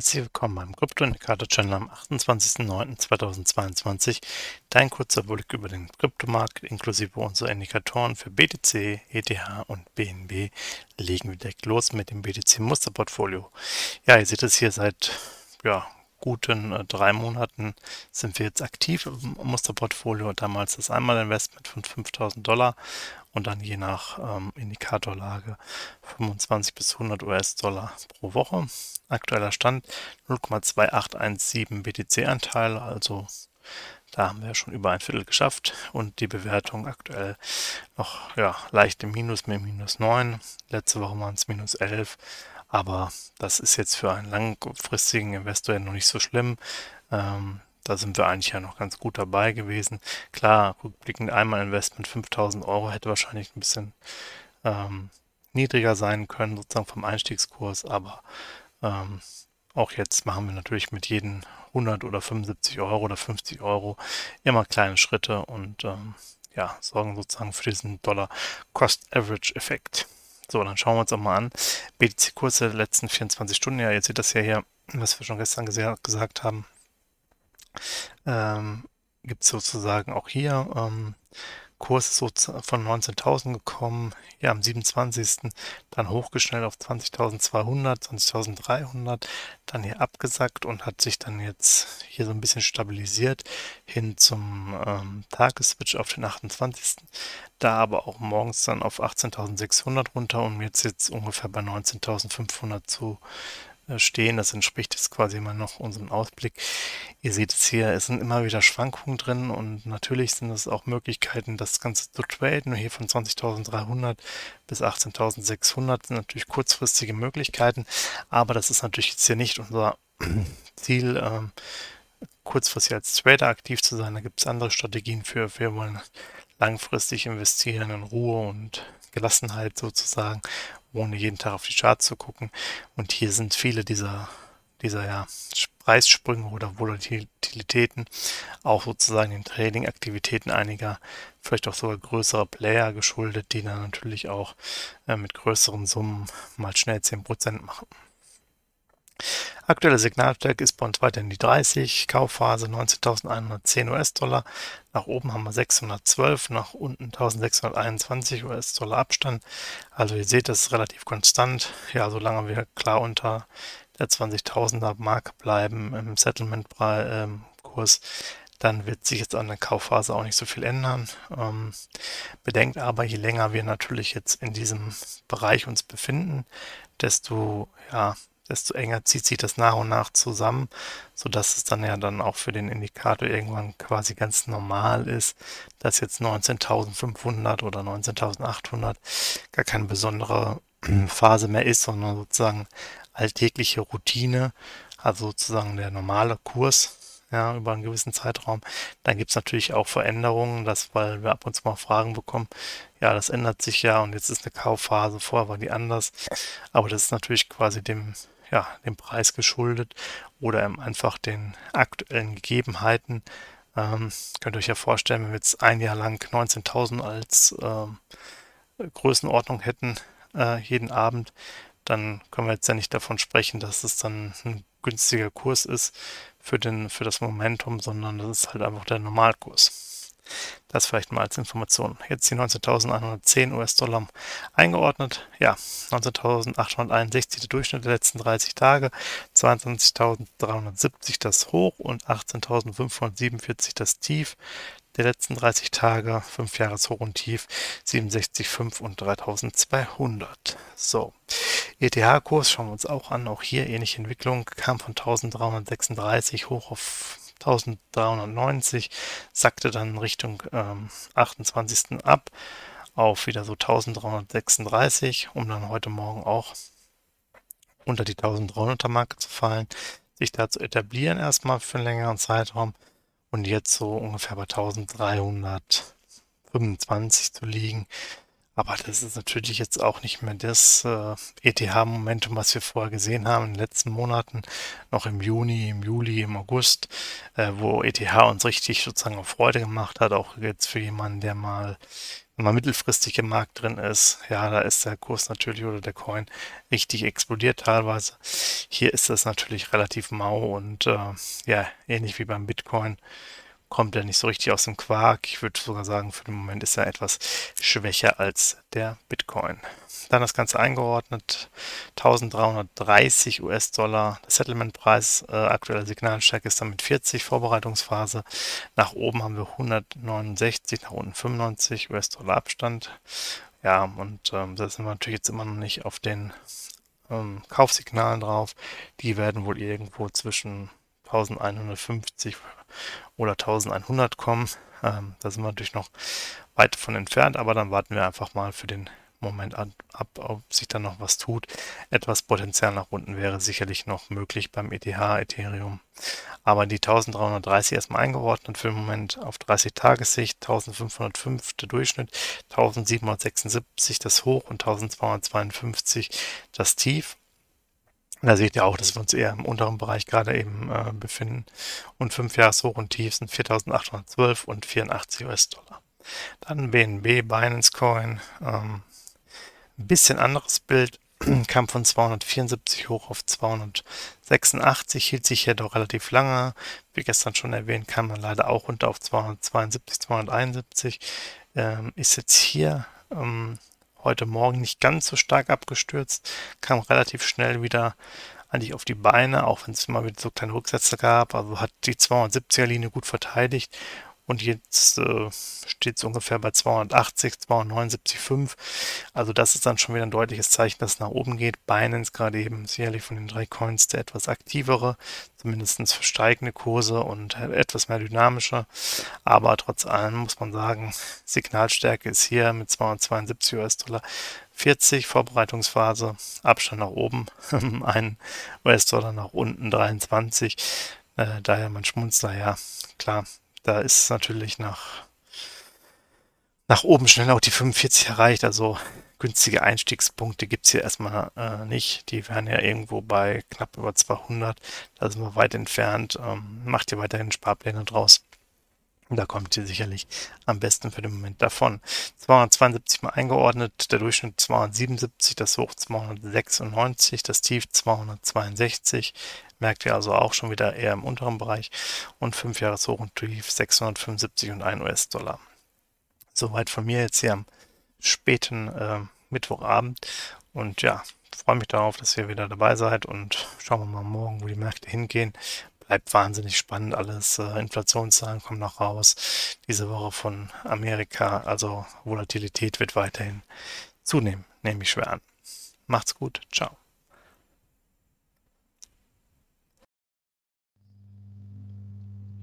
Herzlich willkommen beim Krypto-Indikator-Channel am 28.09.2022. Dein kurzer Überblick über den Kryptomarkt inklusive unserer Indikatoren für BTC, ETH und BNB. Legen wir direkt los mit dem BTC-Musterportfolio. Ja, ihr seht es hier seit ja, guten äh, drei Monaten sind wir jetzt aktiv im Musterportfolio. Damals das Einmalinvestment von 5000 Dollar und dann je nach ähm, Indikatorlage 25 bis 100 US-Dollar pro Woche. Aktueller Stand 0,2817 BTC-Anteil, also da haben wir schon über ein Viertel geschafft und die Bewertung aktuell noch ja, leicht im Minus mit minus 9. Letzte Woche waren es minus 11, aber das ist jetzt für einen langfristigen Investor ja noch nicht so schlimm. Ähm, da sind wir eigentlich ja noch ganz gut dabei gewesen. Klar, rückblickend einmal Investment 5000 Euro hätte wahrscheinlich ein bisschen ähm, niedriger sein können, sozusagen vom Einstiegskurs, aber ähm, auch jetzt machen wir natürlich mit jedem 100 oder 75 Euro oder 50 Euro immer kleine Schritte und ähm, ja, sorgen sozusagen für diesen Dollar Cost Average Effekt. So, dann schauen wir uns auch mal an. BTC-Kurse der letzten 24 Stunden, ja, ihr seht das ja hier, was wir schon gestern gesagt haben, ähm, gibt es sozusagen auch hier ähm, Kurs ist so von 19.000 gekommen, ja am 27. dann hochgeschnellt auf 20.200, 20.300, dann hier abgesackt und hat sich dann jetzt hier so ein bisschen stabilisiert hin zum ähm, Tagesswitch auf den 28. Da aber auch morgens dann auf 18.600 runter und jetzt jetzt ungefähr bei 19.500 zu stehen. Das entspricht jetzt quasi immer noch unserem Ausblick. Ihr seht es hier, es sind immer wieder Schwankungen drin und natürlich sind es auch Möglichkeiten, das Ganze zu traden. Hier von 20.300 bis 18.600 sind natürlich kurzfristige Möglichkeiten, aber das ist natürlich jetzt hier nicht unser Ziel, ähm, kurzfristig als Trader aktiv zu sein. Da gibt es andere Strategien für. Wir wollen langfristig investieren in Ruhe und Gelassenheit sozusagen ohne jeden Tag auf die Charts zu gucken. Und hier sind viele dieser, dieser ja, Preissprünge oder Volatilitäten auch sozusagen den Trading-Aktivitäten einiger, vielleicht auch sogar größerer Player geschuldet, die dann natürlich auch äh, mit größeren Summen mal schnell 10% machen. Aktuelle Signalstärke ist bei uns weiterhin die 30, Kaufphase 19.110 US-Dollar, nach oben haben wir 612, nach unten 1621 US-Dollar Abstand. Also ihr seht, das ist relativ konstant. Ja, solange wir klar unter der 20.000er Marke bleiben im Settlement-Kurs, dann wird sich jetzt an der Kaufphase auch nicht so viel ändern. Ähm, bedenkt aber, je länger wir natürlich jetzt in diesem Bereich uns befinden, desto ja, desto enger zieht sich das nach und nach zusammen, sodass es dann ja dann auch für den Indikator irgendwann quasi ganz normal ist, dass jetzt 19.500 oder 19.800 gar keine besondere Phase mehr ist, sondern sozusagen alltägliche Routine, also sozusagen der normale Kurs ja, über einen gewissen Zeitraum. Dann gibt es natürlich auch Veränderungen, das, weil wir ab und zu mal Fragen bekommen, ja, das ändert sich ja und jetzt ist eine Kaufphase, vorher war die anders. Aber das ist natürlich quasi dem ja, dem Preis geschuldet oder einfach den aktuellen Gegebenheiten. Ähm, könnt ihr euch ja vorstellen, wenn wir jetzt ein Jahr lang 19.000 als ähm, Größenordnung hätten, äh, jeden Abend, dann können wir jetzt ja nicht davon sprechen, dass es dann ein günstiger Kurs ist für, den, für das Momentum, sondern das ist halt einfach der Normalkurs. Das vielleicht mal als Information. Jetzt die 19.110 US-Dollar eingeordnet. Ja, 19.861 der Durchschnitt der letzten 30 Tage, 22.370 das Hoch und 18.547 das Tief der letzten 30 Tage, 5 Jahres Hoch und Tief, 67,5 und 3200. So, ETH-Kurs schauen wir uns auch an. Auch hier ähnliche Entwicklung, kam von 1336 hoch auf 1390, sackte dann Richtung ähm, 28. ab auf wieder so 1336, um dann heute Morgen auch unter die 1300er Marke zu fallen, sich da zu etablieren erstmal für einen längeren Zeitraum und jetzt so ungefähr bei 1300 25 zu liegen. Aber das ist natürlich jetzt auch nicht mehr das äh, ETH-Momentum, was wir vorher gesehen haben in den letzten Monaten, noch im Juni, im Juli, im August, äh, wo ETH uns richtig sozusagen auf Freude gemacht hat, auch jetzt für jemanden, der mal mal mittelfristig im Markt drin ist, ja, da ist der Kurs natürlich oder der Coin richtig explodiert teilweise. Hier ist das natürlich relativ mau und äh, ja, ähnlich wie beim Bitcoin kommt er nicht so richtig aus dem Quark. Ich würde sogar sagen, für den Moment ist er etwas schwächer als der Bitcoin. Dann das Ganze eingeordnet, 1330 US-Dollar. Der Settlement-Preis, äh, aktuelle Signalstärke ist damit 40, Vorbereitungsphase. Nach oben haben wir 169, nach unten 95 US-Dollar Abstand. Ja, und ähm, da sind wir natürlich jetzt immer noch nicht auf den ähm, Kaufsignalen drauf. Die werden wohl irgendwo zwischen 1150 oder 1100 kommen. Ähm, da sind wir natürlich noch weit von entfernt, aber dann warten wir einfach mal für den Moment ab, ob sich dann noch was tut. Etwas Potenzial nach unten wäre sicherlich noch möglich beim ETH, Ethereum. Aber die 1330 erstmal eingeordnet für den Moment auf 30 Tagessicht, 1505 der Durchschnitt, 1776 das Hoch und 1252 das Tief. Da seht ihr auch, dass wir uns eher im unteren Bereich gerade eben äh, befinden. Und 5 Jahreshoch und Tief sind 4.812 und 84 US-Dollar. Dann BNB, Binance Coin. Ähm, ein bisschen anderes Bild. Kam von 274 hoch auf 286, hielt sich hier doch relativ lange. Wie gestern schon erwähnt, kam man leider auch runter auf 272, 271. Ähm, ist jetzt hier ähm, heute Morgen nicht ganz so stark abgestürzt, kam relativ schnell wieder eigentlich auf die Beine, auch wenn es mal wieder so kleine Rücksätze gab. Also hat die 270er Linie gut verteidigt und jetzt äh, steht es ungefähr bei 280, 279,5. Also das ist dann schon wieder ein deutliches Zeichen, dass es nach oben geht. Binance gerade eben sicherlich von den drei Coins der etwas aktivere, zumindest für steigende Kurse und etwas mehr dynamischer. Aber trotz allem muss man sagen, Signalstärke ist hier mit 272 US-Dollar 40 Vorbereitungsphase, Abstand nach oben, ein US-Dollar nach unten 23. Äh, daher mein Schmunzler, ja, klar, da ist natürlich nach, nach oben schnell auch die 45 erreicht. Also günstige Einstiegspunkte gibt es hier erstmal äh, nicht. Die wären ja irgendwo bei knapp über 200. Da sind wir weit entfernt. Ähm, macht ihr weiterhin Sparpläne draus. Da kommt ihr sicherlich am besten für den Moment davon. 272 mal eingeordnet, der Durchschnitt 277, das Hoch 296, das Tief 262. Merkt ihr also auch schon wieder eher im unteren Bereich. Und 5 Jahres Hoch und Tief 675 und 1 US-Dollar. Soweit von mir jetzt hier am späten äh, Mittwochabend. Und ja, freue mich darauf, dass ihr wieder dabei seid und schauen wir mal morgen, wo die Märkte hingehen bleibt wahnsinnig spannend alles. Äh, Inflationszahlen kommen noch raus diese Woche von Amerika. Also Volatilität wird weiterhin zunehmen, nehme ich schwer an. Macht's gut. Ciao.